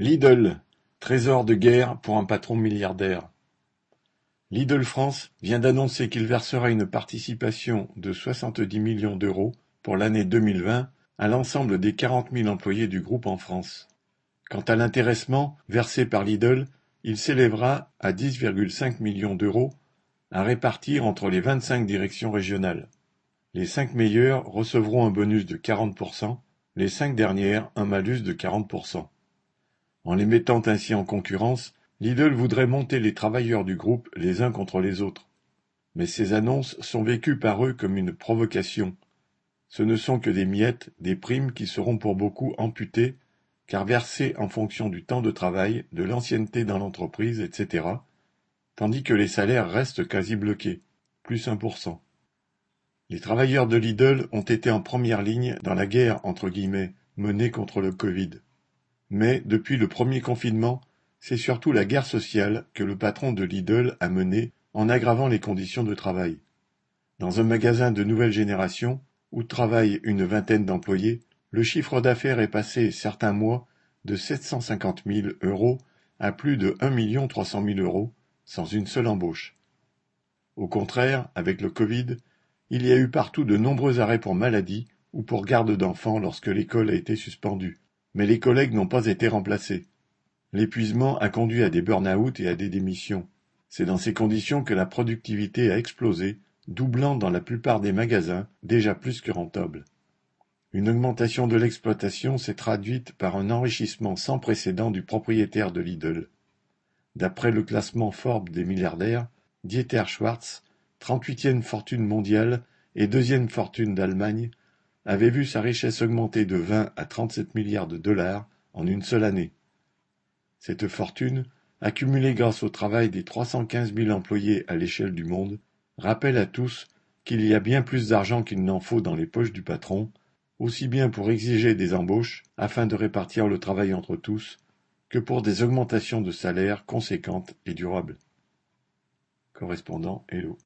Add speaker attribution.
Speaker 1: Lidl, trésor de guerre pour un patron milliardaire. Lidl France vient d'annoncer qu'il versera une participation de soixante-dix millions d'euros pour l'année 2020 à l'ensemble des quarante mille employés du groupe en France. Quant à l'intéressement versé par Lidl, il s'élèvera à dix virgule cinq millions d'euros à répartir entre les vingt-cinq directions régionales. Les cinq meilleures recevront un bonus de quarante pour cent, les cinq dernières un malus de quarante pour cent. En les mettant ainsi en concurrence, Lidl voudrait monter les travailleurs du groupe les uns contre les autres. Mais ces annonces sont vécues par eux comme une provocation. Ce ne sont que des miettes, des primes qui seront pour beaucoup amputées, car versées en fonction du temps de travail, de l'ancienneté dans l'entreprise, etc., tandis que les salaires restent quasi bloqués, plus 1%. Les travailleurs de Lidl ont été en première ligne dans la guerre entre guillemets menée contre le Covid. Mais, depuis le premier confinement, c'est surtout la guerre sociale que le patron de Lidl a menée en aggravant les conditions de travail. Dans un magasin de nouvelle génération, où travaillent une vingtaine d'employés, le chiffre d'affaires est passé certains mois de 750 000 euros à plus de 1 300 000 euros, sans une seule embauche. Au contraire, avec le Covid, il y a eu partout de nombreux arrêts pour maladie ou pour garde d'enfants lorsque l'école a été suspendue. Mais les collègues n'ont pas été remplacés. L'épuisement a conduit à des burn-out et à des démissions. C'est dans ces conditions que la productivité a explosé, doublant dans la plupart des magasins, déjà plus que rentables. Une augmentation de l'exploitation s'est traduite par un enrichissement sans précédent du propriétaire de Lidl. D'après le classement Forbes des milliardaires, Dieter Schwartz, 38e fortune mondiale et deuxième fortune d'Allemagne, avait vu sa richesse augmenter de 20 à 37 milliards de dollars en une seule année. Cette fortune, accumulée grâce au travail des 315 000 employés à l'échelle du monde, rappelle à tous qu'il y a bien plus d'argent qu'il n'en faut dans les poches du patron, aussi bien pour exiger des embauches afin de répartir le travail entre tous, que pour des augmentations de salaire conséquentes et durables. Correspondant Hello.